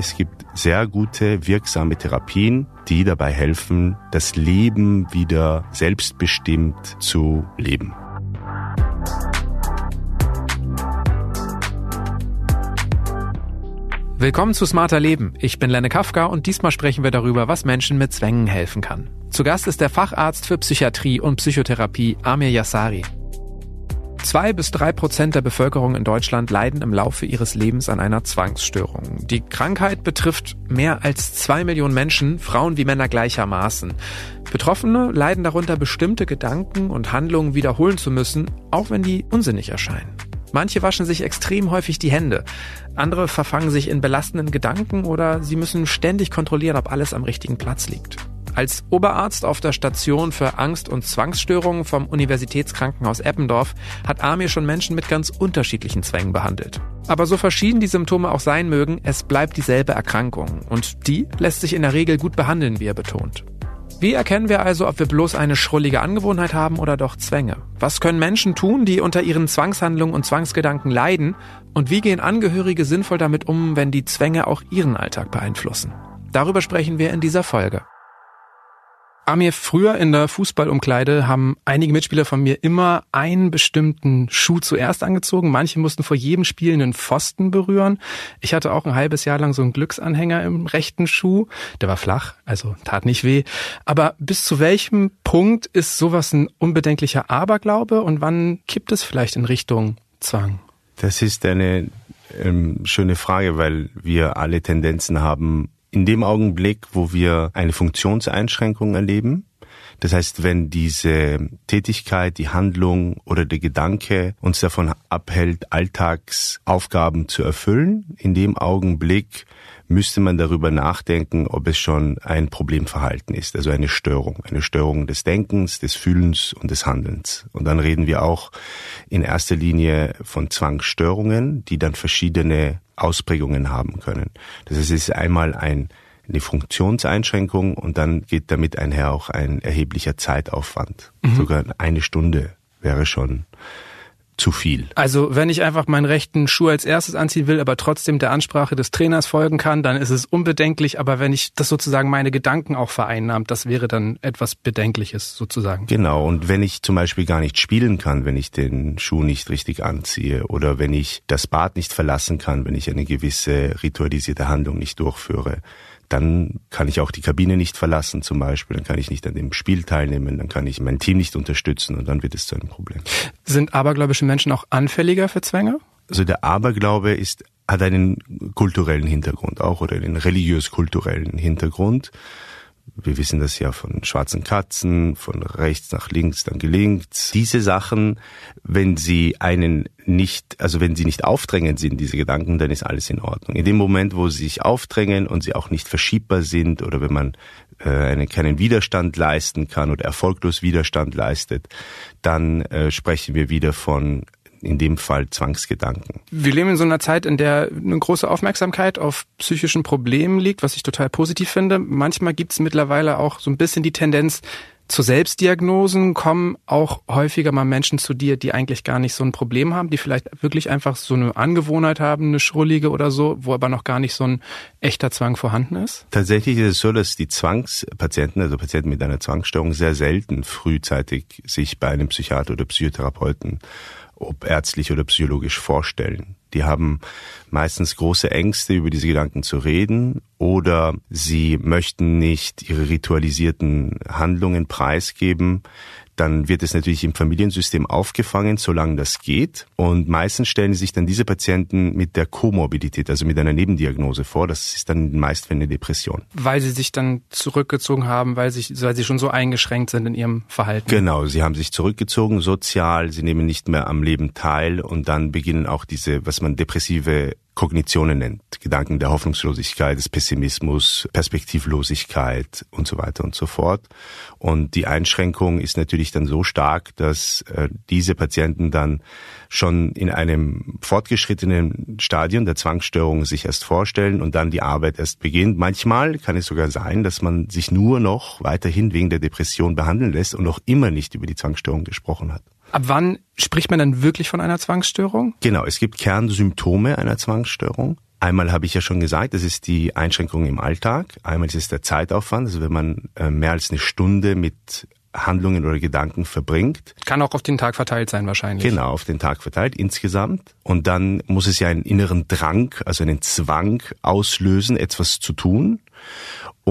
Es gibt sehr gute, wirksame Therapien, die dabei helfen, das Leben wieder selbstbestimmt zu leben. Willkommen zu Smarter Leben. Ich bin Lenne Kafka und diesmal sprechen wir darüber, was Menschen mit Zwängen helfen kann. Zu Gast ist der Facharzt für Psychiatrie und Psychotherapie Amir Yassari. Zwei bis drei Prozent der Bevölkerung in Deutschland leiden im Laufe ihres Lebens an einer Zwangsstörung. Die Krankheit betrifft mehr als zwei Millionen Menschen, Frauen wie Männer gleichermaßen. Betroffene leiden darunter, bestimmte Gedanken und Handlungen wiederholen zu müssen, auch wenn die unsinnig erscheinen. Manche waschen sich extrem häufig die Hände. Andere verfangen sich in belastenden Gedanken oder sie müssen ständig kontrollieren, ob alles am richtigen Platz liegt. Als Oberarzt auf der Station für Angst- und Zwangsstörungen vom Universitätskrankenhaus Eppendorf hat Amir schon Menschen mit ganz unterschiedlichen Zwängen behandelt. Aber so verschieden die Symptome auch sein mögen, es bleibt dieselbe Erkrankung und die lässt sich in der Regel gut behandeln, wie er betont. Wie erkennen wir also, ob wir bloß eine schrullige Angewohnheit haben oder doch Zwänge? Was können Menschen tun, die unter ihren Zwangshandlungen und Zwangsgedanken leiden? Und wie gehen Angehörige sinnvoll damit um, wenn die Zwänge auch ihren Alltag beeinflussen? Darüber sprechen wir in dieser Folge. Amir, früher in der Fußballumkleide haben einige Mitspieler von mir immer einen bestimmten Schuh zuerst angezogen. Manche mussten vor jedem Spiel einen Pfosten berühren. Ich hatte auch ein halbes Jahr lang so einen Glücksanhänger im rechten Schuh. Der war flach, also tat nicht weh. Aber bis zu welchem Punkt ist sowas ein unbedenklicher Aberglaube und wann kippt es vielleicht in Richtung Zwang? Das ist eine ähm, schöne Frage, weil wir alle Tendenzen haben, in dem Augenblick, wo wir eine Funktionseinschränkung erleben, das heißt, wenn diese Tätigkeit, die Handlung oder der Gedanke uns davon abhält, Alltagsaufgaben zu erfüllen, in dem Augenblick müsste man darüber nachdenken, ob es schon ein Problemverhalten ist, also eine Störung, eine Störung des Denkens, des Fühlens und des Handelns. Und dann reden wir auch in erster Linie von Zwangsstörungen, die dann verschiedene Ausprägungen haben können. Das heißt, es ist einmal ein eine Funktionseinschränkung und dann geht damit einher auch ein erheblicher Zeitaufwand. Mhm. Sogar eine Stunde wäre schon zu viel. Also wenn ich einfach meinen rechten Schuh als erstes anziehen will, aber trotzdem der Ansprache des Trainers folgen kann, dann ist es unbedenklich. Aber wenn ich das sozusagen meine Gedanken auch vereinnahmt, das wäre dann etwas Bedenkliches sozusagen. Genau. Und wenn ich zum Beispiel gar nicht spielen kann, wenn ich den Schuh nicht richtig anziehe oder wenn ich das Bad nicht verlassen kann, wenn ich eine gewisse ritualisierte Handlung nicht durchführe, dann kann ich auch die Kabine nicht verlassen zum Beispiel, dann kann ich nicht an dem Spiel teilnehmen, dann kann ich mein Team nicht unterstützen und dann wird es zu einem Problem. Sind abergläubische Menschen auch anfälliger für Zwänge? Also der Aberglaube ist, hat einen kulturellen Hintergrund auch oder einen religiös-kulturellen Hintergrund. Wir wissen das ja von schwarzen Katzen, von rechts nach links dann gelingt. Diese Sachen, wenn sie einen nicht, also wenn sie nicht aufdrängend sind, diese Gedanken, dann ist alles in Ordnung. In dem Moment, wo sie sich aufdrängen und sie auch nicht verschiebbar sind oder wenn man äh, einen, keinen Widerstand leisten kann oder erfolglos Widerstand leistet, dann äh, sprechen wir wieder von in dem Fall Zwangsgedanken. Wir leben in so einer Zeit, in der eine große Aufmerksamkeit auf psychischen Problemen liegt, was ich total positiv finde. Manchmal gibt es mittlerweile auch so ein bisschen die Tendenz, zu Selbstdiagnosen kommen auch häufiger mal Menschen zu dir, die eigentlich gar nicht so ein Problem haben, die vielleicht wirklich einfach so eine Angewohnheit haben, eine schrullige oder so, wo aber noch gar nicht so ein echter Zwang vorhanden ist? Tatsächlich ist es so, dass die Zwangspatienten, also Patienten mit einer Zwangsstörung, sehr selten frühzeitig sich bei einem Psychiater oder Psychotherapeuten ob ärztlich oder psychologisch vorstellen. Die haben meistens große Ängste, über diese Gedanken zu reden oder sie möchten nicht ihre ritualisierten Handlungen preisgeben dann wird es natürlich im Familiensystem aufgefangen, solange das geht. Und meistens stellen sich dann diese Patienten mit der Komorbidität, also mit einer Nebendiagnose vor. Das ist dann meist für eine Depression. Weil sie sich dann zurückgezogen haben, weil, sich, weil sie schon so eingeschränkt sind in ihrem Verhalten. Genau, sie haben sich zurückgezogen, sozial, sie nehmen nicht mehr am Leben teil und dann beginnen auch diese, was man depressive Kognitionen nennt. Gedanken der Hoffnungslosigkeit, des Pessimismus, Perspektivlosigkeit und so weiter und so fort. Und die Einschränkung ist natürlich dann so stark, dass äh, diese Patienten dann schon in einem fortgeschrittenen Stadion der Zwangsstörung sich erst vorstellen und dann die Arbeit erst beginnt. Manchmal kann es sogar sein, dass man sich nur noch weiterhin wegen der Depression behandeln lässt und noch immer nicht über die Zwangsstörung gesprochen hat. Ab wann spricht man dann wirklich von einer Zwangsstörung? Genau, es gibt Kernsymptome einer Zwangsstörung. Einmal habe ich ja schon gesagt, das ist die Einschränkung im Alltag. Einmal ist es der Zeitaufwand, also wenn man äh, mehr als eine Stunde mit Handlungen oder Gedanken verbringt. Kann auch auf den Tag verteilt sein wahrscheinlich. Genau, auf den Tag verteilt insgesamt. Und dann muss es ja einen inneren Drang, also einen Zwang auslösen, etwas zu tun.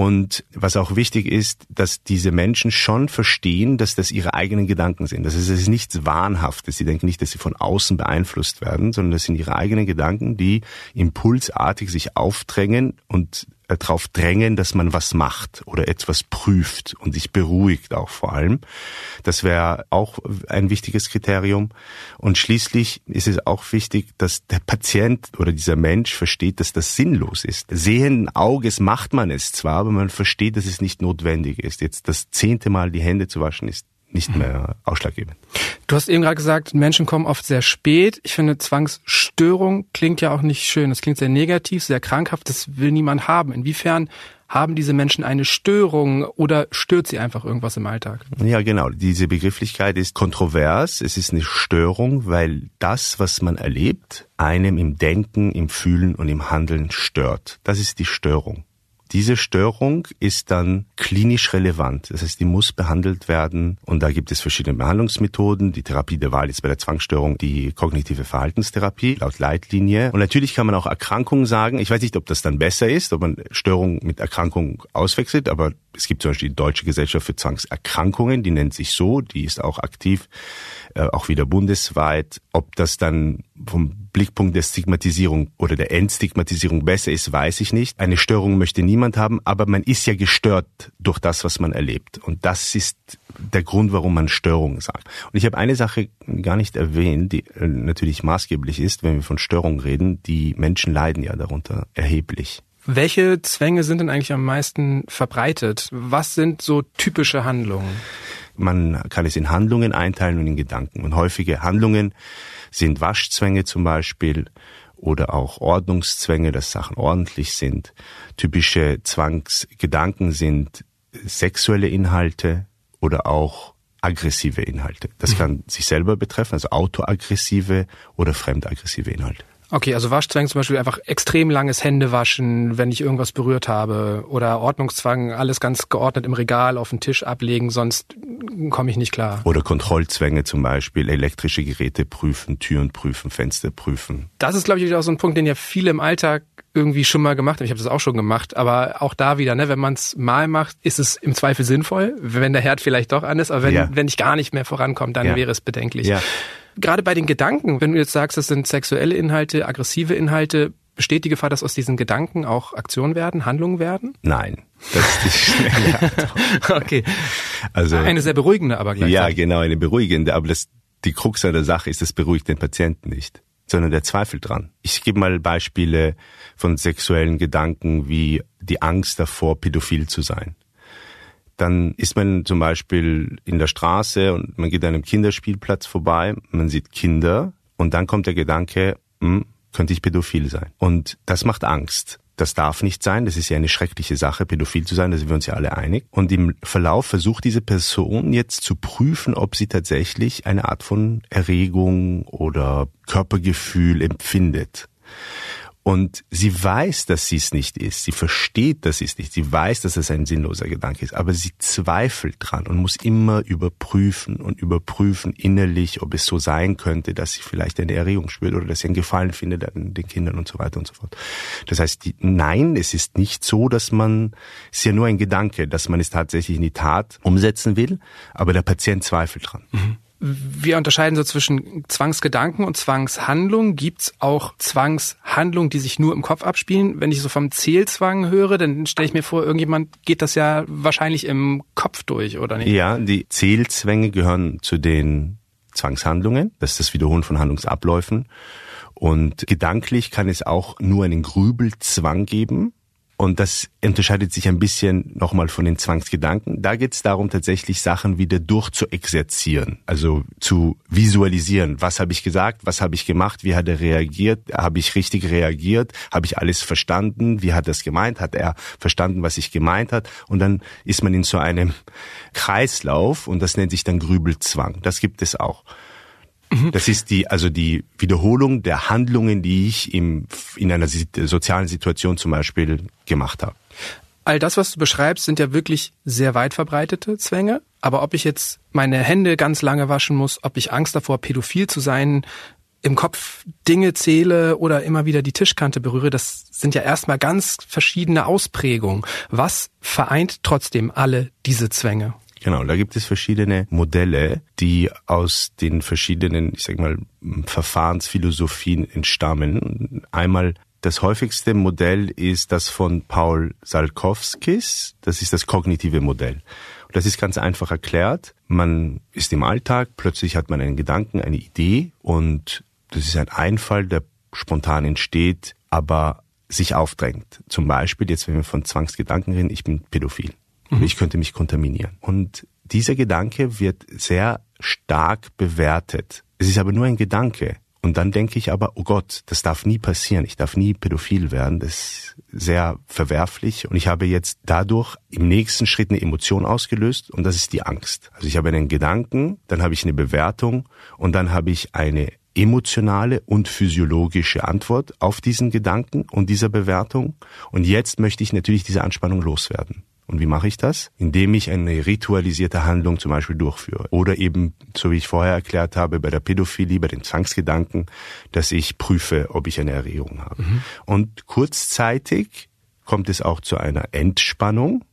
Und was auch wichtig ist, dass diese Menschen schon verstehen, dass das ihre eigenen Gedanken sind. Das ist, das ist nichts Wahnhaftes. Sie denken nicht, dass sie von außen beeinflusst werden, sondern das sind ihre eigenen Gedanken, die impulsartig sich aufdrängen und darauf drängen, dass man was macht oder etwas prüft und sich beruhigt auch vor allem. Das wäre auch ein wichtiges Kriterium. Und schließlich ist es auch wichtig, dass der Patient oder dieser Mensch versteht, dass das sinnlos ist. Sehenden Auges macht man es zwar, aber man versteht, dass es nicht notwendig ist. Jetzt das zehnte Mal die Hände zu waschen ist nicht mehr ausschlaggebend. Du hast eben gerade gesagt, Menschen kommen oft sehr spät. Ich finde, Zwangsstörung klingt ja auch nicht schön. Das klingt sehr negativ, sehr krankhaft. Das will niemand haben. Inwiefern haben diese Menschen eine Störung oder stört sie einfach irgendwas im Alltag? Ja, genau. Diese Begrifflichkeit ist kontrovers. Es ist eine Störung, weil das, was man erlebt, einem im Denken, im Fühlen und im Handeln stört. Das ist die Störung. Diese Störung ist dann klinisch relevant. Das heißt, die muss behandelt werden. Und da gibt es verschiedene Behandlungsmethoden. Die Therapie der Wahl ist bei der Zwangsstörung die kognitive Verhaltenstherapie laut Leitlinie. Und natürlich kann man auch Erkrankungen sagen. Ich weiß nicht, ob das dann besser ist, ob man Störung mit Erkrankung auswechselt, aber es gibt zum Beispiel die Deutsche Gesellschaft für Zwangserkrankungen, die nennt sich so, die ist auch aktiv, äh, auch wieder bundesweit. Ob das dann vom Blickpunkt der Stigmatisierung oder der Entstigmatisierung besser ist, weiß ich nicht. Eine Störung möchte niemand haben, aber man ist ja gestört durch das, was man erlebt. Und das ist der Grund, warum man Störung sagt. Und ich habe eine Sache gar nicht erwähnt, die äh, natürlich maßgeblich ist, wenn wir von Störung reden. Die Menschen leiden ja darunter erheblich. Welche Zwänge sind denn eigentlich am meisten verbreitet? Was sind so typische Handlungen? Man kann es in Handlungen einteilen und in Gedanken. Und häufige Handlungen sind Waschzwänge zum Beispiel oder auch Ordnungszwänge, dass Sachen ordentlich sind. Typische Zwangsgedanken sind sexuelle Inhalte oder auch aggressive Inhalte. Das mhm. kann sich selber betreffen, also autoaggressive oder fremdaggressive Inhalte. Okay, also Waschzwang zum Beispiel einfach extrem langes Händewaschen, wenn ich irgendwas berührt habe. Oder Ordnungszwang, alles ganz geordnet im Regal auf den Tisch ablegen, sonst komme ich nicht klar. Oder Kontrollzwänge zum Beispiel, elektrische Geräte prüfen, Türen prüfen, Fenster prüfen. Das ist, glaube ich, auch so ein Punkt, den ja viele im Alltag irgendwie schon mal gemacht haben. Ich habe das auch schon gemacht, aber auch da wieder, ne, wenn man es mal macht, ist es im Zweifel sinnvoll, wenn der Herd vielleicht doch an ist, aber wenn, ja. wenn ich gar nicht mehr vorankomme, dann ja. wäre es bedenklich. Ja. Gerade bei den Gedanken, wenn du jetzt sagst, das sind sexuelle Inhalte, aggressive Inhalte, besteht die Gefahr, dass aus diesen Gedanken auch Aktionen werden, Handlungen werden? Nein. Das ist schnell. okay. Also eine sehr beruhigende, aber gleichzeitig. Ja, genau, eine beruhigende. Aber das, die Krux an der Sache ist, das beruhigt den Patienten nicht, sondern der Zweifel dran. Ich gebe mal Beispiele von sexuellen Gedanken wie die Angst davor, pädophil zu sein dann ist man zum Beispiel in der Straße und man geht an einem Kinderspielplatz vorbei, man sieht Kinder und dann kommt der Gedanke, hm, könnte ich pädophil sein. Und das macht Angst. Das darf nicht sein, das ist ja eine schreckliche Sache, pädophil zu sein, da sind wir uns ja alle einig. Und im Verlauf versucht diese Person jetzt zu prüfen, ob sie tatsächlich eine Art von Erregung oder Körpergefühl empfindet. Und sie weiß, dass sie es nicht ist. Sie versteht, dass sie es nicht. Sie weiß, dass es ein sinnloser Gedanke ist. Aber sie zweifelt dran und muss immer überprüfen und überprüfen innerlich, ob es so sein könnte, dass sie vielleicht eine Erregung spürt oder dass sie einen Gefallen findet an den Kindern und so weiter und so fort. Das heißt, die, nein, es ist nicht so, dass man, es ist ja nur ein Gedanke, dass man es tatsächlich in die Tat umsetzen will, aber der Patient zweifelt dran. Mhm. Wir unterscheiden so zwischen Zwangsgedanken und Zwangshandlung. Gibt's auch Zwangshandlungen, die sich nur im Kopf abspielen? Wenn ich so vom Zählzwang höre, dann stelle ich mir vor, irgendjemand geht das ja wahrscheinlich im Kopf durch, oder nicht? Ja, die Zählzwänge gehören zu den Zwangshandlungen. Das ist das Wiederholen von Handlungsabläufen. Und gedanklich kann es auch nur einen Grübelzwang geben. Und das unterscheidet sich ein bisschen nochmal von den Zwangsgedanken. Da geht es darum, tatsächlich Sachen wieder durchzuexerzieren, also zu visualisieren. Was habe ich gesagt? Was habe ich gemacht? Wie hat er reagiert? Habe ich richtig reagiert? Habe ich alles verstanden? Wie hat er gemeint? Hat er verstanden, was ich gemeint hat? Und dann ist man in so einem Kreislauf und das nennt sich dann Grübelzwang. Das gibt es auch. Mhm. Das ist die, also die Wiederholung der Handlungen, die ich im, in einer sozialen Situation zum Beispiel gemacht habe. All das, was du beschreibst, sind ja wirklich sehr weit verbreitete Zwänge. Aber ob ich jetzt meine Hände ganz lange waschen muss, ob ich Angst davor, pädophil zu sein, im Kopf Dinge zähle oder immer wieder die Tischkante berühre, das sind ja erstmal ganz verschiedene Ausprägungen. Was vereint trotzdem alle diese Zwänge? Genau, da gibt es verschiedene Modelle, die aus den verschiedenen, ich sag mal, Verfahrensphilosophien entstammen. Einmal das häufigste Modell ist das von Paul Salkowskis. Das ist das kognitive Modell. das ist ganz einfach erklärt. Man ist im Alltag, plötzlich hat man einen Gedanken, eine Idee und das ist ein Einfall, der spontan entsteht, aber sich aufdrängt. Zum Beispiel, jetzt wenn wir von Zwangsgedanken reden, ich bin pädophil. Mhm. Ich könnte mich kontaminieren. Und dieser Gedanke wird sehr stark bewertet. Es ist aber nur ein Gedanke. Und dann denke ich aber, oh Gott, das darf nie passieren. Ich darf nie pädophil werden. Das ist sehr verwerflich. Und ich habe jetzt dadurch im nächsten Schritt eine Emotion ausgelöst und das ist die Angst. Also ich habe einen Gedanken, dann habe ich eine Bewertung und dann habe ich eine emotionale und physiologische Antwort auf diesen Gedanken und dieser Bewertung. Und jetzt möchte ich natürlich diese Anspannung loswerden. Und wie mache ich das? Indem ich eine ritualisierte Handlung zum Beispiel durchführe. Oder eben, so wie ich vorher erklärt habe, bei der Pädophilie, bei den Zwangsgedanken, dass ich prüfe, ob ich eine Erregung habe. Mhm. Und kurzzeitig kommt es auch zu einer Entspannung.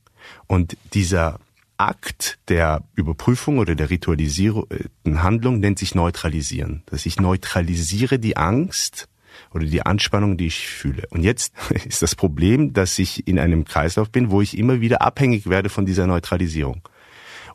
Und dieser Akt der Überprüfung oder der ritualisierten Handlung nennt sich neutralisieren. Dass ich neutralisiere die Angst oder die Anspannung, die ich fühle. Und jetzt ist das Problem, dass ich in einem Kreislauf bin, wo ich immer wieder abhängig werde von dieser Neutralisierung.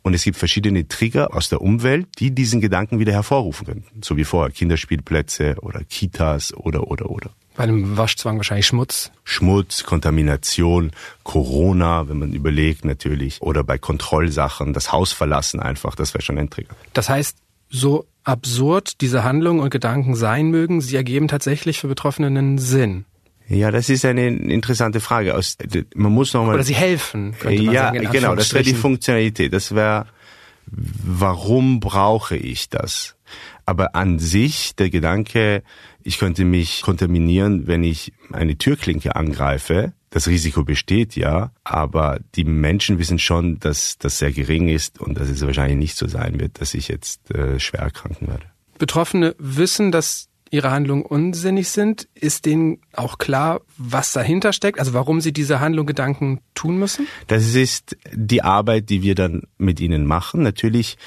Und es gibt verschiedene Trigger aus der Umwelt, die diesen Gedanken wieder hervorrufen können. So wie vorher Kinderspielplätze oder Kitas oder, oder, oder. Bei einem Waschzwang wahrscheinlich Schmutz. Schmutz, Kontamination, Corona, wenn man überlegt natürlich. Oder bei Kontrollsachen, das Haus verlassen einfach, das wäre schon ein Trigger. Das heißt, so absurd diese Handlungen und Gedanken sein mögen, sie ergeben tatsächlich für Betroffene einen Sinn. Ja, das ist eine interessante Frage. man muss noch mal Oder sie helfen. Könnte man ja, sagen, genau. Das wäre die Funktionalität. Das wäre, warum brauche ich das? Aber an sich der Gedanke, ich könnte mich kontaminieren, wenn ich eine Türklinke angreife, das Risiko besteht ja, aber die Menschen wissen schon, dass das sehr gering ist und dass es wahrscheinlich nicht so sein wird, dass ich jetzt äh, schwer erkranken werde. Betroffene wissen, dass ihre Handlungen unsinnig sind. Ist denen auch klar, was dahinter steckt? Also warum sie diese Handlung, Gedanken tun müssen? Das ist die Arbeit, die wir dann mit ihnen machen. Natürlich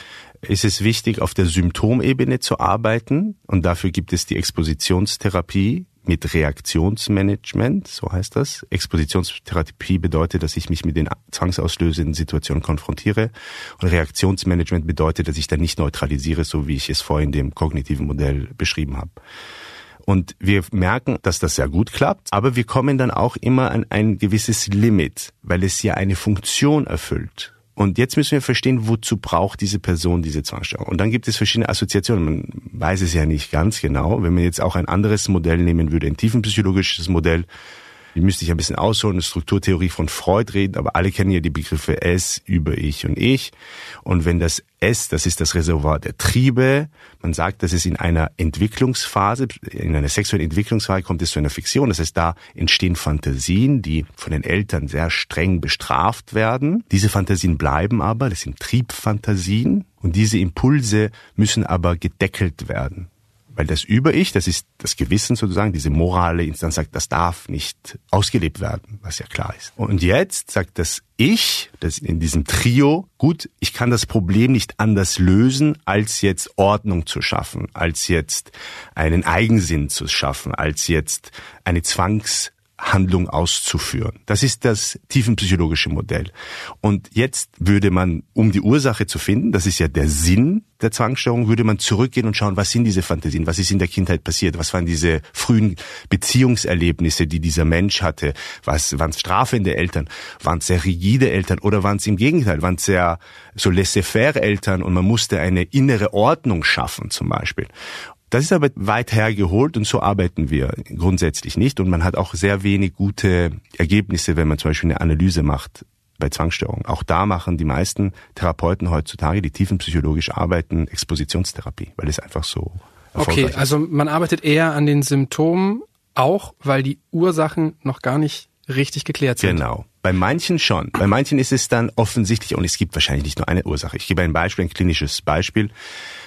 ist es wichtig, auf der Symptomebene zu arbeiten und dafür gibt es die Expositionstherapie, mit Reaktionsmanagement, so heißt das. Expositionstherapie bedeutet, dass ich mich mit den zwangsauslösenden Situationen konfrontiere. Und Reaktionsmanagement bedeutet, dass ich dann nicht neutralisiere, so wie ich es vorhin dem kognitiven Modell beschrieben habe. Und wir merken, dass das sehr gut klappt, aber wir kommen dann auch immer an ein gewisses Limit, weil es ja eine Funktion erfüllt. Und jetzt müssen wir verstehen, wozu braucht diese Person diese Zwangsstörung. Und dann gibt es verschiedene Assoziationen. Man weiß es ja nicht ganz genau. Wenn man jetzt auch ein anderes Modell nehmen würde, ein tiefenpsychologisches Modell, die müsste ich ein bisschen ausholen, eine Strukturtheorie von Freud reden, aber alle kennen ja die Begriffe S, über ich und ich. Und wenn das S, das ist das Reservoir der Triebe, man sagt, dass es in einer Entwicklungsphase, in einer sexuellen Entwicklungsphase kommt es zu einer Fiktion. Das heißt, da entstehen Fantasien, die von den Eltern sehr streng bestraft werden. Diese Fantasien bleiben aber, das sind Triebfantasien. Und diese Impulse müssen aber gedeckelt werden. Weil das Über-Ich, das ist das Gewissen sozusagen, diese morale Instanz sagt, das darf nicht ausgelebt werden, was ja klar ist. Und jetzt sagt das Ich, das in diesem Trio, gut, ich kann das Problem nicht anders lösen, als jetzt Ordnung zu schaffen, als jetzt einen Eigensinn zu schaffen, als jetzt eine Zwangs Handlung auszuführen. Das ist das tiefenpsychologische Modell. Und jetzt würde man, um die Ursache zu finden, das ist ja der Sinn der Zwangsstörung, würde man zurückgehen und schauen, was sind diese Fantasien, was ist in der Kindheit passiert, was waren diese frühen Beziehungserlebnisse, die dieser Mensch hatte, was waren es strafende Eltern, waren es sehr rigide Eltern oder waren es im Gegenteil, waren es sehr so laissez-faire Eltern und man musste eine innere Ordnung schaffen zum Beispiel. Das ist aber weit hergeholt und so arbeiten wir grundsätzlich nicht. Und man hat auch sehr wenig gute Ergebnisse, wenn man zum Beispiel eine Analyse macht bei Zwangsstörungen. Auch da machen die meisten Therapeuten heutzutage, die tiefenpsychologisch arbeiten, Expositionstherapie, weil es einfach so Okay, also man arbeitet eher an den Symptomen, auch weil die Ursachen noch gar nicht richtig geklärt sind. Genau. Bei manchen schon. Bei manchen ist es dann offensichtlich und es gibt wahrscheinlich nicht nur eine Ursache. Ich gebe ein Beispiel, ein klinisches Beispiel.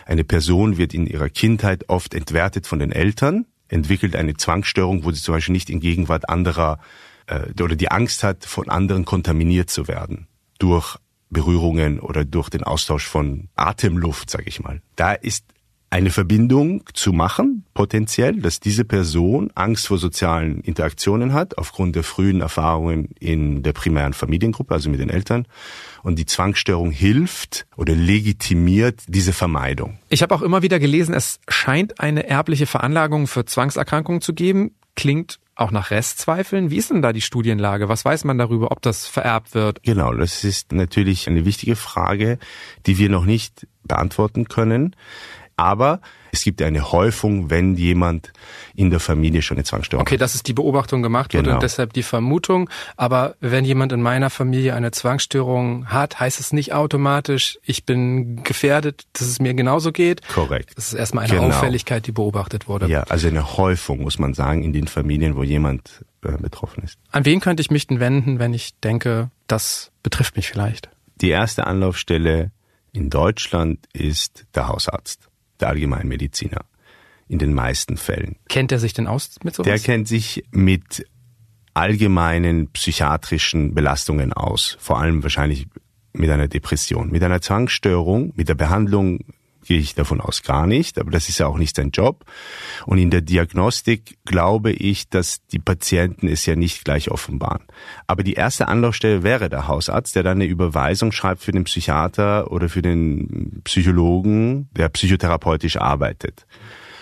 Eine Person wird in ihrer Kindheit oft entwertet von den Eltern, entwickelt eine Zwangsstörung, wo sie zum Beispiel nicht in Gegenwart anderer äh, oder die Angst hat, von anderen kontaminiert zu werden durch Berührungen oder durch den Austausch von Atemluft, sage ich mal. Da ist eine Verbindung zu machen, potenziell, dass diese Person Angst vor sozialen Interaktionen hat, aufgrund der frühen Erfahrungen in der primären Familiengruppe, also mit den Eltern. Und die Zwangsstörung hilft oder legitimiert diese Vermeidung. Ich habe auch immer wieder gelesen, es scheint eine erbliche Veranlagung für Zwangserkrankungen zu geben. Klingt auch nach Restzweifeln. Wie ist denn da die Studienlage? Was weiß man darüber, ob das vererbt wird? Genau, das ist natürlich eine wichtige Frage, die wir noch nicht beantworten können. Aber es gibt eine Häufung, wenn jemand in der Familie schon eine Zwangsstörung okay, hat. Okay, das ist die Beobachtung gemacht wurde genau. und deshalb die Vermutung. Aber wenn jemand in meiner Familie eine Zwangsstörung hat, heißt es nicht automatisch, ich bin gefährdet, dass es mir genauso geht. Korrekt. Das ist erstmal eine genau. Auffälligkeit, die beobachtet wurde. Ja, also eine Häufung, muss man sagen, in den Familien, wo jemand äh, betroffen ist. An wen könnte ich mich denn wenden, wenn ich denke, das betrifft mich vielleicht? Die erste Anlaufstelle in Deutschland ist der Hausarzt der Allgemeinmediziner. In den meisten Fällen. Kennt er sich denn aus mit sowas? Der kennt sich mit allgemeinen psychiatrischen Belastungen aus. Vor allem wahrscheinlich mit einer Depression. Mit einer Zwangsstörung, mit der Behandlung gehe ich davon aus gar nicht, aber das ist ja auch nicht sein Job. Und in der Diagnostik glaube ich, dass die Patienten es ja nicht gleich offenbaren. Aber die erste Anlaufstelle wäre der Hausarzt, der dann eine Überweisung schreibt für den Psychiater oder für den Psychologen, der psychotherapeutisch arbeitet.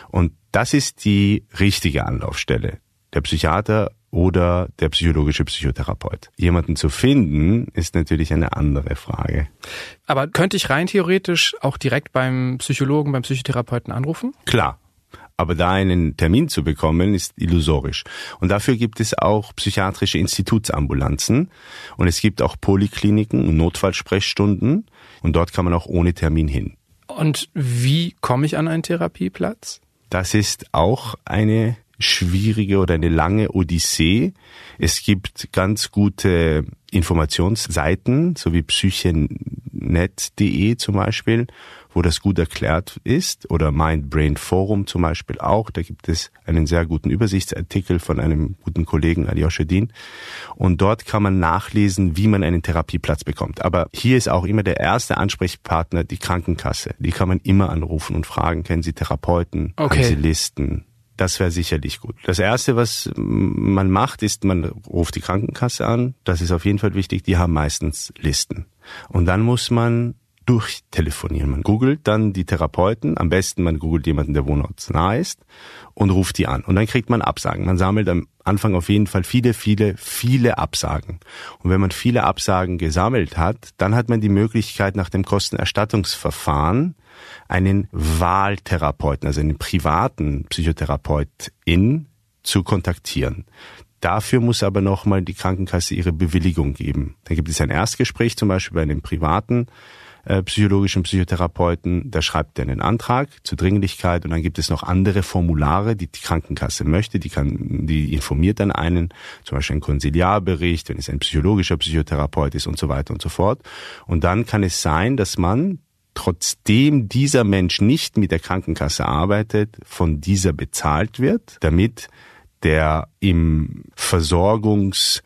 Und das ist die richtige Anlaufstelle. Der Psychiater oder der psychologische Psychotherapeut. Jemanden zu finden, ist natürlich eine andere Frage. Aber könnte ich rein theoretisch auch direkt beim Psychologen, beim Psychotherapeuten anrufen? Klar. Aber da einen Termin zu bekommen, ist illusorisch. Und dafür gibt es auch psychiatrische Institutsambulanzen. Und es gibt auch Polikliniken und Notfallsprechstunden. Und dort kann man auch ohne Termin hin. Und wie komme ich an einen Therapieplatz? Das ist auch eine schwierige oder eine lange Odyssee. Es gibt ganz gute Informationsseiten, so wie psychenet.de zum Beispiel, wo das gut erklärt ist, oder Mind Brain Forum zum Beispiel auch. Da gibt es einen sehr guten Übersichtsartikel von einem guten Kollegen, Alyosha Din. Und dort kann man nachlesen, wie man einen Therapieplatz bekommt. Aber hier ist auch immer der erste Ansprechpartner die Krankenkasse. Die kann man immer anrufen und fragen, kennen Sie Therapeuten, okay. haben Sie Listen? Das wäre sicherlich gut. Das Erste, was man macht, ist, man ruft die Krankenkasse an. Das ist auf jeden Fall wichtig. Die haben meistens Listen. Und dann muss man durchtelefonieren. Man googelt dann die Therapeuten. Am besten man googelt jemanden, der wohnortsnah ist und ruft die an. Und dann kriegt man Absagen. Man sammelt am Anfang auf jeden Fall viele, viele, viele Absagen. Und wenn man viele Absagen gesammelt hat, dann hat man die Möglichkeit nach dem Kostenerstattungsverfahren einen Wahltherapeuten, also einen privaten Psychotherapeutin zu kontaktieren. Dafür muss aber nochmal die Krankenkasse ihre Bewilligung geben. Dann gibt es ein Erstgespräch zum Beispiel bei einem privaten äh, psychologischen Psychotherapeuten. Da schreibt er einen Antrag zur Dringlichkeit und dann gibt es noch andere Formulare, die die Krankenkasse möchte. Die, kann, die informiert dann einen, zum Beispiel einen Konsiliarbericht, wenn es ein psychologischer Psychotherapeut ist und so weiter und so fort. Und dann kann es sein, dass man trotzdem dieser Mensch nicht mit der Krankenkasse arbeitet, von dieser bezahlt wird, damit der im Versorgungsloch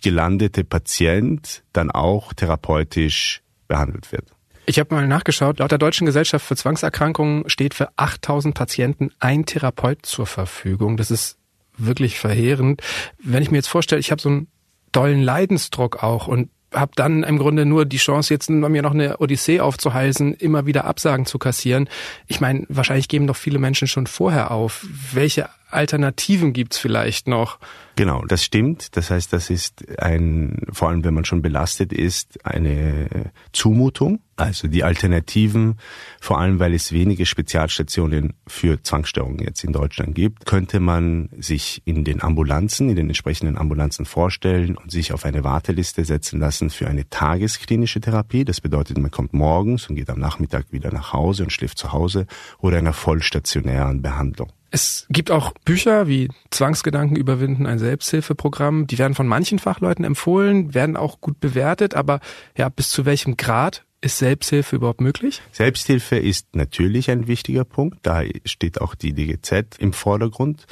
gelandete Patient dann auch therapeutisch behandelt wird. Ich habe mal nachgeschaut, laut der Deutschen Gesellschaft für Zwangserkrankungen steht für 8000 Patienten ein Therapeut zur Verfügung. Das ist wirklich verheerend. Wenn ich mir jetzt vorstelle, ich habe so einen dollen Leidensdruck auch und habe dann im Grunde nur die Chance, jetzt mir noch eine Odyssee aufzuheißen, immer wieder Absagen zu kassieren. Ich meine, wahrscheinlich geben doch viele Menschen schon vorher auf. Welche Alternativen gibt's vielleicht noch? Genau, das stimmt. Das heißt, das ist ein, vor allem wenn man schon belastet ist, eine Zumutung. Also die Alternativen, vor allem weil es wenige Spezialstationen für Zwangsstörungen jetzt in Deutschland gibt, könnte man sich in den Ambulanzen, in den entsprechenden Ambulanzen vorstellen und sich auf eine Warteliste setzen lassen für eine tagesklinische Therapie. Das bedeutet, man kommt morgens und geht am Nachmittag wieder nach Hause und schläft zu Hause oder einer vollstationären Behandlung. Es gibt auch Bücher wie Zwangsgedanken überwinden, ein Selbsthilfeprogramm. Die werden von manchen Fachleuten empfohlen, werden auch gut bewertet, aber ja, bis zu welchem Grad ist Selbsthilfe überhaupt möglich? Selbsthilfe ist natürlich ein wichtiger Punkt. Da steht auch die DGZ im Vordergrund.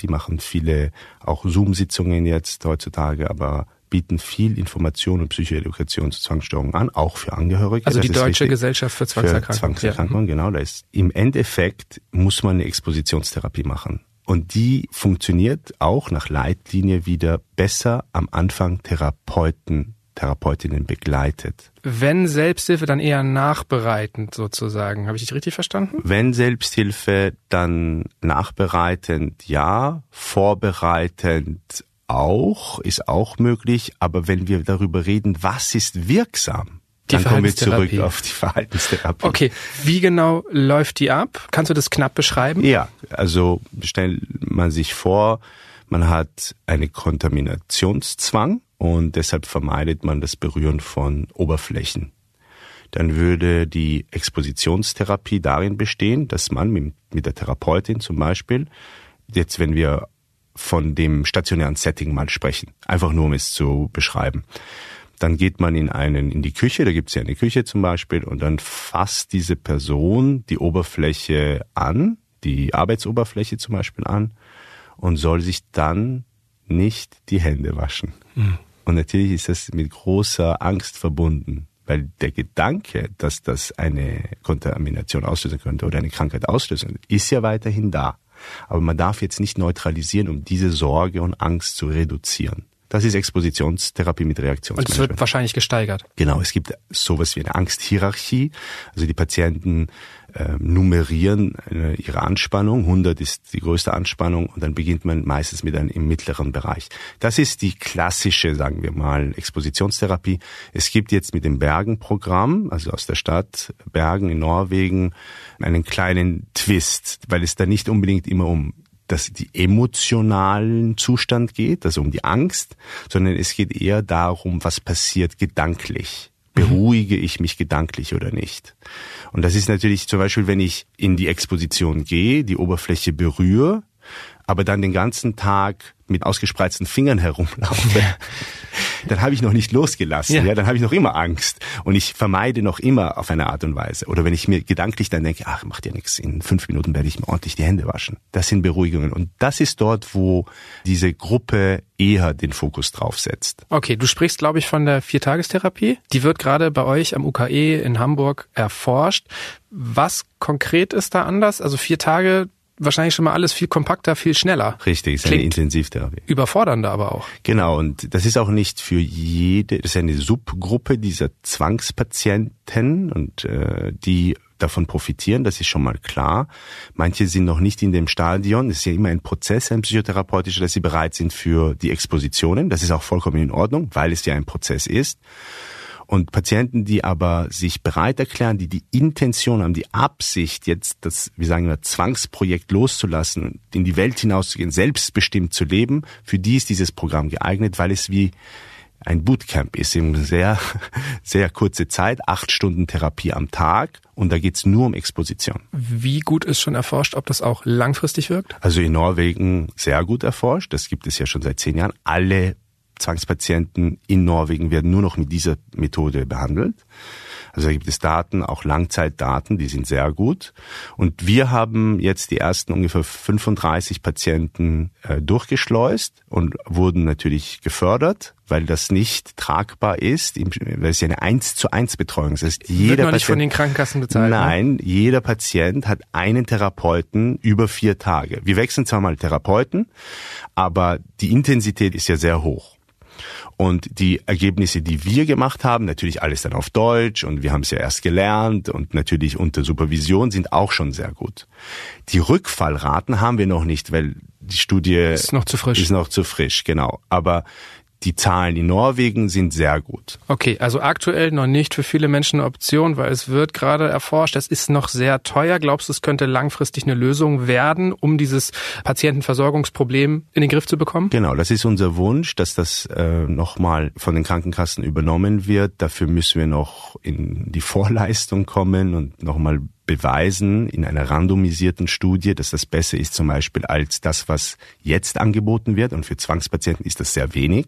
Die machen viele auch Zoom-Sitzungen jetzt heutzutage, aber bieten viel Information und Psychoedukation zu Zwangsstörungen an, auch für Angehörige. Also die Deutsche Gesellschaft für Zwangserkrankungen. Für Zwangserkrankungen, ja. genau. Da ist, Im Endeffekt muss man eine Expositionstherapie machen. Und die funktioniert auch nach Leitlinie wieder besser am Anfang Therapeuten, Therapeutinnen begleitet. Wenn Selbsthilfe, dann eher nachbereitend sozusagen. Habe ich dich richtig verstanden? Wenn Selbsthilfe, dann nachbereitend ja, vorbereitend auch, ist auch möglich. Aber wenn wir darüber reden, was ist wirksam, die dann kommen wir zurück auf die Verhaltenstherapie. Okay, wie genau läuft die ab? Kannst du das knapp beschreiben? Ja, also stellt man sich vor, man hat eine Kontaminationszwang und deshalb vermeidet man das Berühren von Oberflächen. Dann würde die Expositionstherapie darin bestehen, dass man mit der Therapeutin zum Beispiel, jetzt wenn wir von dem stationären Setting mal sprechen. Einfach nur, um es zu beschreiben. Dann geht man in einen, in die Küche, da gibt es ja eine Küche zum Beispiel, und dann fasst diese Person die Oberfläche an, die Arbeitsoberfläche zum Beispiel an, und soll sich dann nicht die Hände waschen. Mhm. Und natürlich ist das mit großer Angst verbunden, weil der Gedanke, dass das eine Kontamination auslösen könnte oder eine Krankheit auslösen ist ja weiterhin da. Aber man darf jetzt nicht neutralisieren, um diese Sorge und Angst zu reduzieren. Das ist Expositionstherapie mit Reaktionsmanagement. Und es wird wahrscheinlich gesteigert. Genau, es gibt sowas wie eine Angsthierarchie. Also die Patienten äh, nummerieren äh, ihre Anspannung. 100 ist die größte Anspannung und dann beginnt man meistens mit einem im mittleren Bereich. Das ist die klassische, sagen wir mal, Expositionstherapie. Es gibt jetzt mit dem Bergen-Programm, also aus der Stadt Bergen in Norwegen, einen kleinen Twist, weil es da nicht unbedingt immer um dass die emotionalen Zustand geht, also um die Angst, sondern es geht eher darum, was passiert gedanklich. Beruhige ich mich gedanklich oder nicht? Und das ist natürlich zum Beispiel, wenn ich in die Exposition gehe, die Oberfläche berühre, aber dann den ganzen Tag mit ausgespreizten Fingern herumlaufe, dann habe ich noch nicht losgelassen. Ja. ja dann habe ich noch immer Angst und ich vermeide noch immer auf eine Art und Weise. Oder wenn ich mir gedanklich dann denke, ach, macht ja nichts, in fünf Minuten werde ich mir ordentlich die Hände waschen. Das sind Beruhigungen und das ist dort, wo diese Gruppe eher den Fokus drauf setzt. Okay, du sprichst, glaube ich, von der Viertagestherapie. Die wird gerade bei euch am UKE in Hamburg erforscht. Was konkret ist da anders? Also vier Tage wahrscheinlich schon mal alles viel kompakter, viel schneller. Richtig, ist eine Intensivtherapie. Überfordernder aber auch. Genau, und das ist auch nicht für jede, das ist eine Subgruppe dieser Zwangspatienten und äh, die davon profitieren, das ist schon mal klar. Manche sind noch nicht in dem Stadion, es ist ja immer ein Prozess, ein psychotherapeutischer, dass sie bereit sind für die Expositionen. Das ist auch vollkommen in Ordnung, weil es ja ein Prozess ist. Und Patienten, die aber sich bereit erklären, die die Intention haben, die Absicht, jetzt das, wie sagen wir, Zwangsprojekt loszulassen und in die Welt hinauszugehen, selbstbestimmt zu leben, für die ist dieses Programm geeignet, weil es wie ein Bootcamp ist, in sehr, sehr kurze Zeit, acht Stunden Therapie am Tag und da geht's nur um Exposition. Wie gut ist schon erforscht, ob das auch langfristig wirkt? Also in Norwegen sehr gut erforscht, das gibt es ja schon seit zehn Jahren. Alle Zwangspatienten in Norwegen werden nur noch mit dieser Methode behandelt. Also da gibt es Daten, auch Langzeitdaten, die sind sehr gut. Und wir haben jetzt die ersten ungefähr 35 Patienten äh, durchgeschleust und wurden natürlich gefördert, weil das nicht tragbar ist, weil es ja eine 1 zu 1 Betreuung ist. Das heißt, jeder Wird nicht Patient, von den Krankenkassen bezahlt? Ne? Nein, ne? jeder Patient hat einen Therapeuten über vier Tage. Wir wechseln zwar mal Therapeuten, aber die Intensität ist ja sehr hoch. Und die Ergebnisse, die wir gemacht haben, natürlich alles dann auf Deutsch und wir haben es ja erst gelernt und natürlich unter Supervision sind auch schon sehr gut. Die Rückfallraten haben wir noch nicht, weil die Studie ist noch zu frisch. Ist noch zu frisch, genau. Aber die Zahlen in Norwegen sind sehr gut. Okay, also aktuell noch nicht für viele Menschen eine Option, weil es wird gerade erforscht, es ist noch sehr teuer. Glaubst du, es könnte langfristig eine Lösung werden, um dieses Patientenversorgungsproblem in den Griff zu bekommen? Genau, das ist unser Wunsch, dass das äh, nochmal von den Krankenkassen übernommen wird. Dafür müssen wir noch in die Vorleistung kommen und nochmal beweisen in einer randomisierten Studie, dass das besser ist zum Beispiel als das, was jetzt angeboten wird. Und für Zwangspatienten ist das sehr wenig.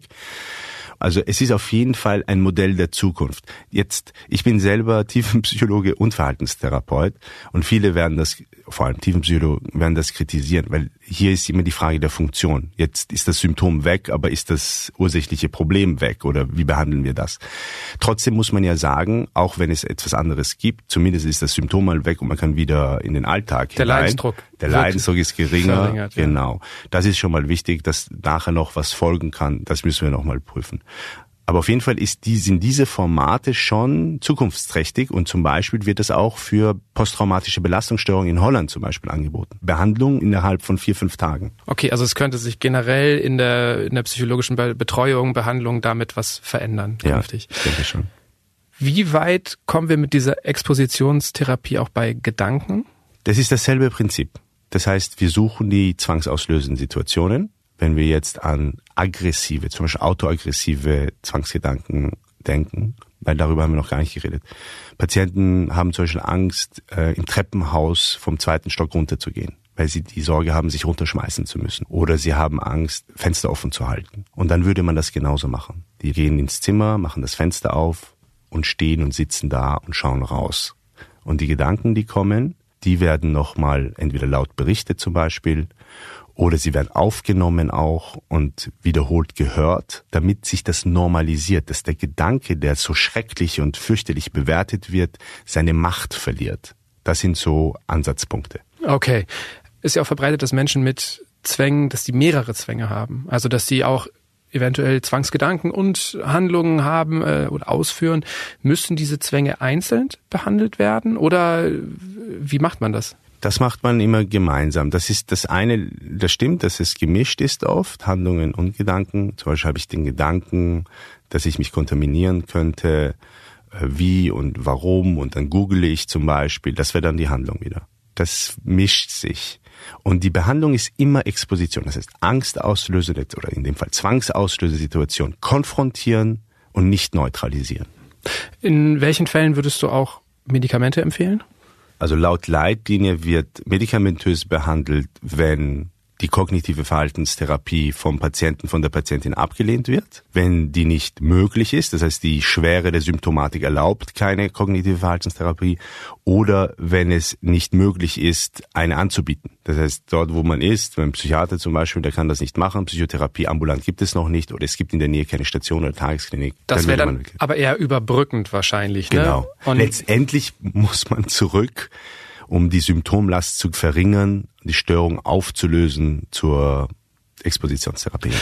Also es ist auf jeden Fall ein Modell der Zukunft. Jetzt, ich bin selber Tiefenpsychologe und Verhaltenstherapeut und viele werden das, vor allem Tiefenpsychologen, werden das kritisieren, weil hier ist immer die Frage der Funktion. Jetzt ist das Symptom weg, aber ist das ursächliche Problem weg oder wie behandeln wir das? Trotzdem muss man ja sagen, auch wenn es etwas anderes gibt, zumindest ist das Symptom mal weg und man kann wieder in den Alltag Der hinein. Leidensdruck. Der Leidensdruck ist geringer. Genau. Das ist schon mal wichtig, dass nachher noch was folgen kann. Das müssen wir noch mal prüfen. Aber auf jeden Fall ist die, sind diese Formate schon zukunftsträchtig und zum Beispiel wird es auch für posttraumatische Belastungsstörungen in Holland zum Beispiel angeboten. Behandlung innerhalb von vier, fünf Tagen. Okay, also es könnte sich generell in der, in der psychologischen Be Betreuung, Behandlung damit was verändern künftig. ich denke schon. Wie weit kommen wir mit dieser Expositionstherapie auch bei Gedanken? Das ist dasselbe Prinzip. Das heißt, wir suchen die zwangsauslösenden Situationen. Wenn wir jetzt an aggressive, zum Beispiel autoaggressive Zwangsgedanken denken, weil darüber haben wir noch gar nicht geredet. Patienten haben zum Beispiel Angst, äh, im Treppenhaus vom zweiten Stock runterzugehen, weil sie die Sorge haben, sich runterschmeißen zu müssen. Oder sie haben Angst, Fenster offen zu halten. Und dann würde man das genauso machen. Die gehen ins Zimmer, machen das Fenster auf und stehen und sitzen da und schauen raus. Und die Gedanken, die kommen, die werden nochmal entweder laut berichtet zum Beispiel oder sie werden aufgenommen auch und wiederholt gehört, damit sich das normalisiert, dass der Gedanke, der so schrecklich und fürchterlich bewertet wird, seine Macht verliert. Das sind so Ansatzpunkte. Okay. Ist ja auch verbreitet, dass Menschen mit Zwängen, dass die mehrere Zwänge haben. Also dass sie auch eventuell Zwangsgedanken und Handlungen haben äh, oder ausführen. Müssen diese Zwänge einzeln behandelt werden oder äh, wie macht man das? Das macht man immer gemeinsam. Das ist das eine, das stimmt, dass es gemischt ist oft, Handlungen und Gedanken. Zum Beispiel habe ich den Gedanken, dass ich mich kontaminieren könnte, äh, wie und warum und dann google ich zum Beispiel. Das wäre dann die Handlung wieder. Das mischt sich. Und die Behandlung ist immer Exposition. Das heißt, angstauslösende oder in dem Fall zwangsauslösende Situation konfrontieren und nicht neutralisieren. In welchen Fällen würdest du auch Medikamente empfehlen? Also laut Leitlinie wird medikamentös behandelt, wenn die kognitive Verhaltenstherapie vom Patienten, von der Patientin abgelehnt wird, wenn die nicht möglich ist, das heißt die Schwere der Symptomatik erlaubt keine kognitive Verhaltenstherapie, oder wenn es nicht möglich ist, eine anzubieten. Das heißt, dort, wo man ist, beim Psychiater zum Beispiel, der kann das nicht machen, Psychotherapie ambulant gibt es noch nicht, oder es gibt in der Nähe keine Station oder Tagesklinik. Das wäre dann aber eher überbrückend wahrscheinlich. Ne? Genau. Und Letztendlich muss man zurück, um die Symptomlast zu verringern, die Störung aufzulösen zur Expositionstherapie.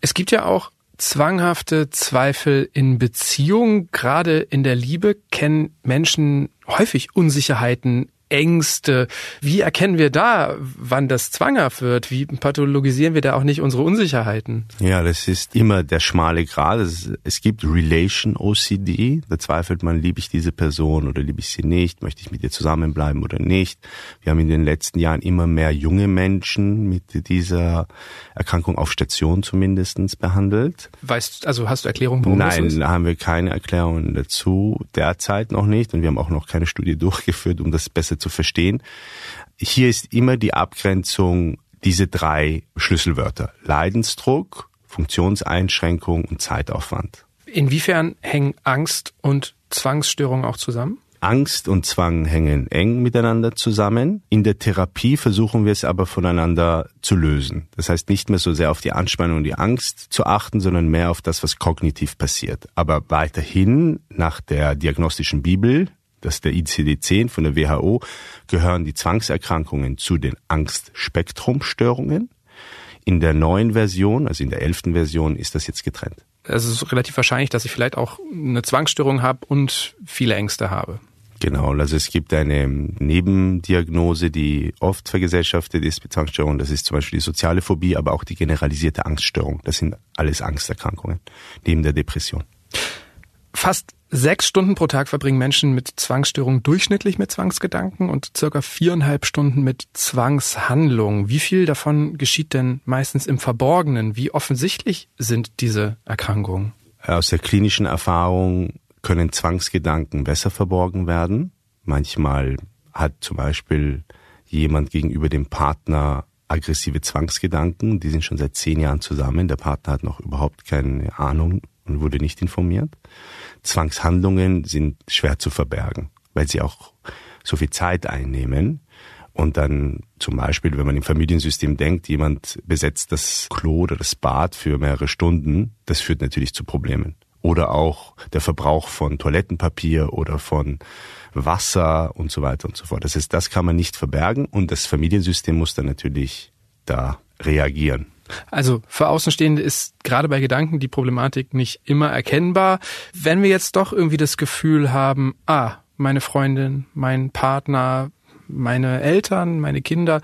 es gibt ja auch zwanghafte Zweifel in Beziehungen. Gerade in der Liebe kennen Menschen häufig Unsicherheiten, Ängste. Wie erkennen wir da, wann das zwanghaft wird? Wie pathologisieren wir da auch nicht unsere Unsicherheiten? Ja, das ist immer der schmale Grad. Es, gibt Relation OCD. Da zweifelt man, liebe ich diese Person oder liebe ich sie nicht? Möchte ich mit ihr zusammenbleiben oder nicht? Wir haben in den letzten Jahren immer mehr junge Menschen mit dieser Erkrankung auf Station zumindestens behandelt. Weißt, also hast du Erklärung, warum das Nein, ist? da haben wir keine Erklärungen dazu, derzeit noch nicht. Und wir haben auch noch keine Studie durchgeführt, um das besser zu verstehen. Hier ist immer die Abgrenzung diese drei Schlüsselwörter. Leidensdruck, Funktionseinschränkung und Zeitaufwand. Inwiefern hängen Angst und Zwangsstörungen auch zusammen? Angst und Zwang hängen eng miteinander zusammen. In der Therapie versuchen wir es aber voneinander zu lösen. Das heißt nicht mehr so sehr auf die Anspannung und die Angst zu achten, sondern mehr auf das, was kognitiv passiert. Aber weiterhin nach der diagnostischen Bibel, das ist der ICD-10 von der WHO, gehören die Zwangserkrankungen zu den Angstspektrumstörungen. In der neuen Version, also in der elften Version, ist das jetzt getrennt. es ist relativ wahrscheinlich, dass ich vielleicht auch eine Zwangsstörung habe und viele Ängste habe. Genau, also es gibt eine Nebendiagnose, die oft vergesellschaftet ist mit Zwangsstörungen. Das ist zum Beispiel die soziale Phobie, aber auch die generalisierte Angststörung. Das sind alles Angsterkrankungen neben der Depression. Fast sechs Stunden pro Tag verbringen Menschen mit Zwangsstörungen durchschnittlich mit Zwangsgedanken und circa viereinhalb Stunden mit Zwangshandlungen. Wie viel davon geschieht denn meistens im Verborgenen? Wie offensichtlich sind diese Erkrankungen? Aus der klinischen Erfahrung können Zwangsgedanken besser verborgen werden. Manchmal hat zum Beispiel jemand gegenüber dem Partner aggressive Zwangsgedanken. Die sind schon seit zehn Jahren zusammen. Der Partner hat noch überhaupt keine Ahnung und wurde nicht informiert. Zwangshandlungen sind schwer zu verbergen, weil sie auch so viel Zeit einnehmen. Und dann zum Beispiel, wenn man im Familiensystem denkt, jemand besetzt das Klo oder das Bad für mehrere Stunden, das führt natürlich zu Problemen oder auch der Verbrauch von Toilettenpapier oder von Wasser und so weiter und so fort. Das heißt, das kann man nicht verbergen und das Familiensystem muss dann natürlich da reagieren. Also für Außenstehende ist gerade bei Gedanken die Problematik nicht immer erkennbar. Wenn wir jetzt doch irgendwie das Gefühl haben, ah, meine Freundin, mein Partner, meine Eltern, meine Kinder,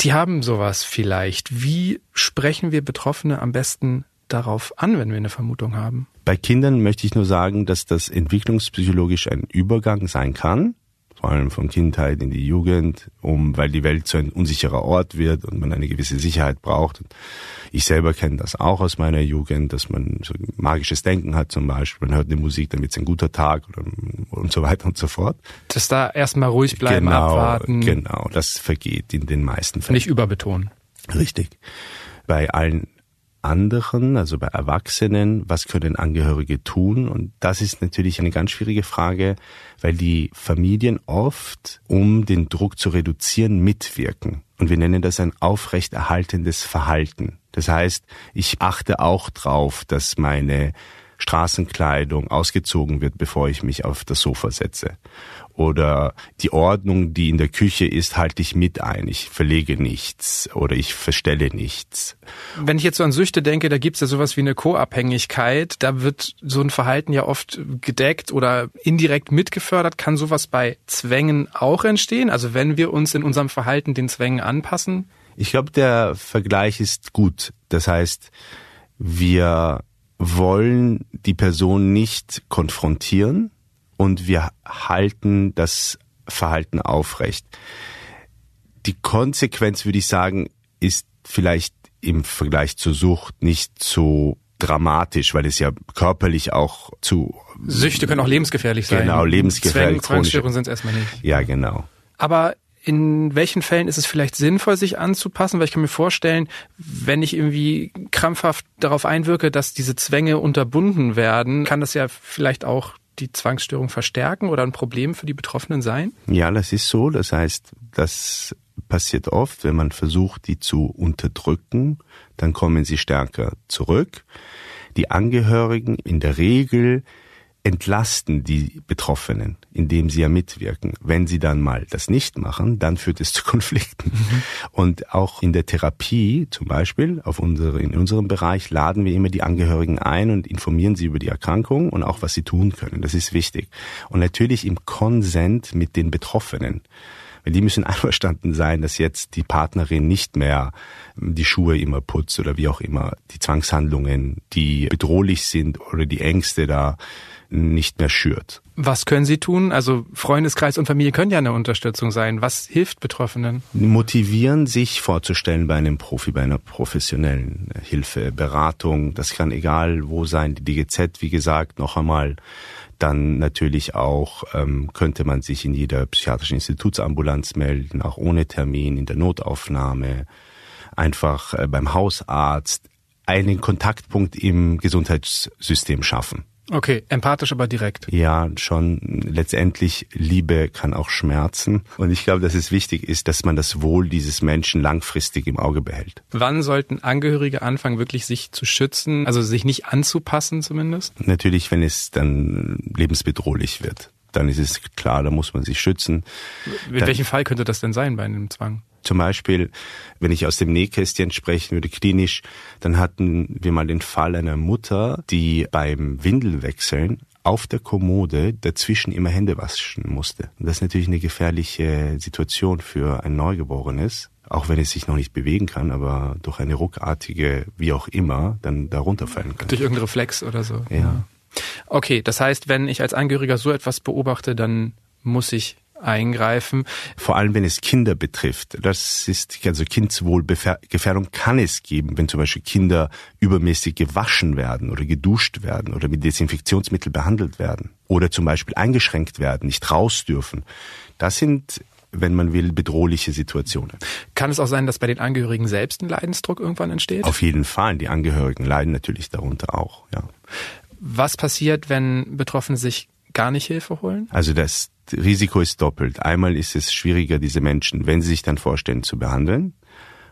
die haben sowas vielleicht. Wie sprechen wir Betroffene am besten darauf an, wenn wir eine Vermutung haben? Bei Kindern möchte ich nur sagen, dass das entwicklungspsychologisch ein Übergang sein kann, vor allem von Kindheit in die Jugend, um, weil die Welt so ein unsicherer Ort wird und man eine gewisse Sicherheit braucht. Ich selber kenne das auch aus meiner Jugend, dass man so magisches Denken hat zum Beispiel. Man hört eine Musik, dann wird es ein guter Tag und so weiter und so fort. Dass da erstmal ruhig bleiben, genau, abwarten. Genau, das vergeht in den meisten Fällen. Nicht überbetonen. Richtig. Bei allen anderen, also bei Erwachsenen, was können Angehörige tun? Und das ist natürlich eine ganz schwierige Frage, weil die Familien oft, um den Druck zu reduzieren, mitwirken. Und wir nennen das ein aufrechterhaltendes Verhalten. Das heißt, ich achte auch drauf, dass meine Straßenkleidung ausgezogen wird, bevor ich mich auf das Sofa setze oder die Ordnung, die in der Küche ist, halte ich mit ein. Ich verlege nichts oder ich verstelle nichts. Wenn ich jetzt so an Süchte denke, da gibt's ja sowas wie eine Co-Abhängigkeit. Da wird so ein Verhalten ja oft gedeckt oder indirekt mitgefördert. Kann sowas bei Zwängen auch entstehen? Also wenn wir uns in unserem Verhalten den Zwängen anpassen? Ich glaube, der Vergleich ist gut. Das heißt, wir wollen die Person nicht konfrontieren, und wir halten das Verhalten aufrecht. Die Konsequenz, würde ich sagen, ist vielleicht im Vergleich zur Sucht nicht so dramatisch, weil es ja körperlich auch zu Süchte können auch lebensgefährlich sein. Genau, lebensgefährlich. Zwangsstörungen sind es erstmal nicht. Ja, genau. Aber in welchen Fällen ist es vielleicht sinnvoll, sich anzupassen? Weil ich kann mir vorstellen, wenn ich irgendwie krampfhaft darauf einwirke, dass diese Zwänge unterbunden werden, kann das ja vielleicht auch die Zwangsstörung verstärken oder ein Problem für die Betroffenen sein? Ja, das ist so. Das heißt, das passiert oft, wenn man versucht, die zu unterdrücken, dann kommen sie stärker zurück. Die Angehörigen in der Regel entlasten die Betroffenen, indem sie ja mitwirken. Wenn sie dann mal das nicht machen, dann führt es zu Konflikten. Mhm. Und auch in der Therapie zum Beispiel, auf unsere, in unserem Bereich, laden wir immer die Angehörigen ein und informieren sie über die Erkrankung und auch, was sie tun können. Das ist wichtig. Und natürlich im Konsent mit den Betroffenen. Weil die müssen einverstanden sein, dass jetzt die Partnerin nicht mehr die Schuhe immer putzt oder wie auch immer, die Zwangshandlungen, die bedrohlich sind oder die Ängste da nicht mehr schürt. Was können Sie tun? Also Freundeskreis und Familie können ja eine Unterstützung sein. Was hilft Betroffenen? Motivieren, sich vorzustellen bei einem Profi, bei einer professionellen Hilfe, Beratung. Das kann egal wo sein. Die DGZ, wie gesagt, noch einmal. Dann natürlich auch ähm, könnte man sich in jeder psychiatrischen Institutsambulanz melden, auch ohne Termin, in der Notaufnahme, einfach äh, beim Hausarzt einen Kontaktpunkt im Gesundheitssystem schaffen. Okay, empathisch, aber direkt. Ja, schon. Letztendlich, Liebe kann auch schmerzen. Und ich glaube, dass es wichtig ist, dass man das Wohl dieses Menschen langfristig im Auge behält. Wann sollten Angehörige anfangen, wirklich sich zu schützen, also sich nicht anzupassen zumindest? Natürlich, wenn es dann lebensbedrohlich wird. Dann ist es klar, da muss man sich schützen. In welchem Fall könnte das denn sein bei einem Zwang? Zum Beispiel, wenn ich aus dem Nähkästchen sprechen würde, klinisch, dann hatten wir mal den Fall einer Mutter, die beim Windelwechseln auf der Kommode dazwischen immer Hände waschen musste. Und das ist natürlich eine gefährliche Situation für ein Neugeborenes, auch wenn es sich noch nicht bewegen kann, aber durch eine ruckartige, wie auch immer, dann darunter fallen kann. Durch irgendeinen Reflex oder so. Ja. Okay, das heißt, wenn ich als Angehöriger so etwas beobachte, dann muss ich eingreifen. Vor allem, wenn es Kinder betrifft. Das ist, also Kindswohlgefährdung kann es geben, wenn zum Beispiel Kinder übermäßig gewaschen werden oder geduscht werden oder mit Desinfektionsmittel behandelt werden oder zum Beispiel eingeschränkt werden, nicht raus dürfen. Das sind wenn man will, bedrohliche Situationen. Kann es auch sein, dass bei den Angehörigen selbst ein Leidensdruck irgendwann entsteht? Auf jeden Fall. Die Angehörigen leiden natürlich darunter auch, ja. Was passiert, wenn Betroffene sich gar nicht Hilfe holen? Also das Risiko ist doppelt. Einmal ist es schwieriger, diese Menschen, wenn sie sich dann vorstellen, zu behandeln.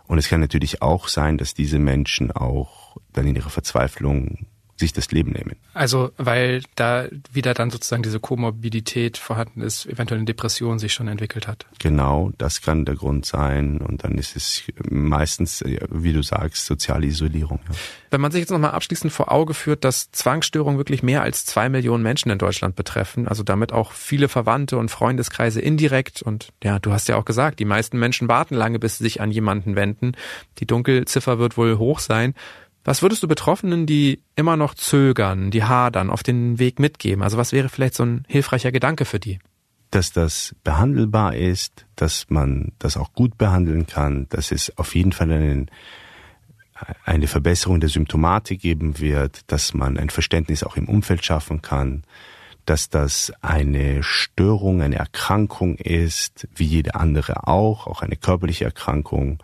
Und es kann natürlich auch sein, dass diese Menschen auch dann in ihrer Verzweiflung sich das Leben nehmen. Also weil da wieder dann sozusagen diese Komorbidität vorhanden ist, eventuell eine Depression sich schon entwickelt hat. Genau, das kann der Grund sein. Und dann ist es meistens, wie du sagst, soziale Isolierung. Ja. Wenn man sich jetzt nochmal abschließend vor Auge führt, dass Zwangsstörungen wirklich mehr als zwei Millionen Menschen in Deutschland betreffen, also damit auch viele Verwandte und Freundeskreise indirekt und ja, du hast ja auch gesagt, die meisten Menschen warten lange, bis sie sich an jemanden wenden. Die Dunkelziffer wird wohl hoch sein. Was würdest du Betroffenen, die immer noch zögern, die hadern, auf den Weg mitgeben? Also was wäre vielleicht so ein hilfreicher Gedanke für die? Dass das behandelbar ist, dass man das auch gut behandeln kann, dass es auf jeden Fall einen, eine Verbesserung der Symptomatik geben wird, dass man ein Verständnis auch im Umfeld schaffen kann, dass das eine Störung, eine Erkrankung ist, wie jede andere auch, auch eine körperliche Erkrankung,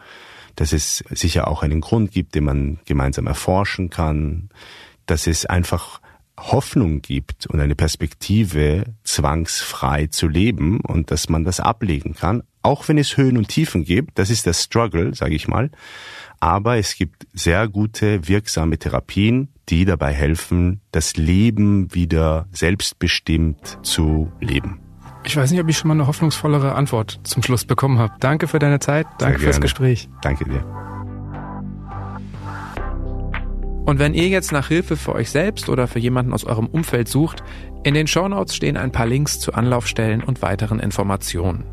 dass es sicher auch einen Grund gibt, den man gemeinsam erforschen kann, dass es einfach Hoffnung gibt und eine Perspektive, zwangsfrei zu leben und dass man das ablegen kann, auch wenn es Höhen und Tiefen gibt. Das ist der Struggle, sage ich mal. Aber es gibt sehr gute, wirksame Therapien, die dabei helfen, das Leben wieder selbstbestimmt zu leben. Ich weiß nicht, ob ich schon mal eine hoffnungsvollere Antwort zum Schluss bekommen habe. Danke für deine Zeit, danke fürs Gespräch. Danke dir. Und wenn ihr jetzt nach Hilfe für euch selbst oder für jemanden aus eurem Umfeld sucht, in den Shownotes stehen ein paar Links zu Anlaufstellen und weiteren Informationen.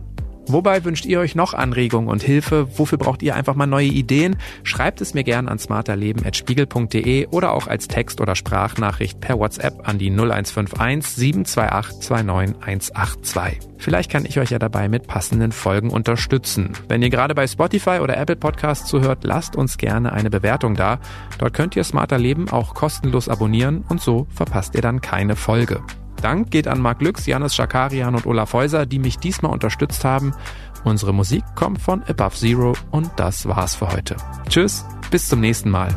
Wobei wünscht ihr euch noch Anregungen und Hilfe? Wofür braucht ihr einfach mal neue Ideen? Schreibt es mir gern an smarterleben.spiegel.de oder auch als Text- oder Sprachnachricht per WhatsApp an die 0151 728 29182. Vielleicht kann ich euch ja dabei mit passenden Folgen unterstützen. Wenn ihr gerade bei Spotify oder Apple Podcasts zuhört, lasst uns gerne eine Bewertung da. Dort könnt ihr Smarter Leben auch kostenlos abonnieren und so verpasst ihr dann keine Folge. Dank geht an Marc Lüx, Janis Schakarian und Olaf Häuser, die mich diesmal unterstützt haben. Unsere Musik kommt von Above Zero und das war's für heute. Tschüss, bis zum nächsten Mal.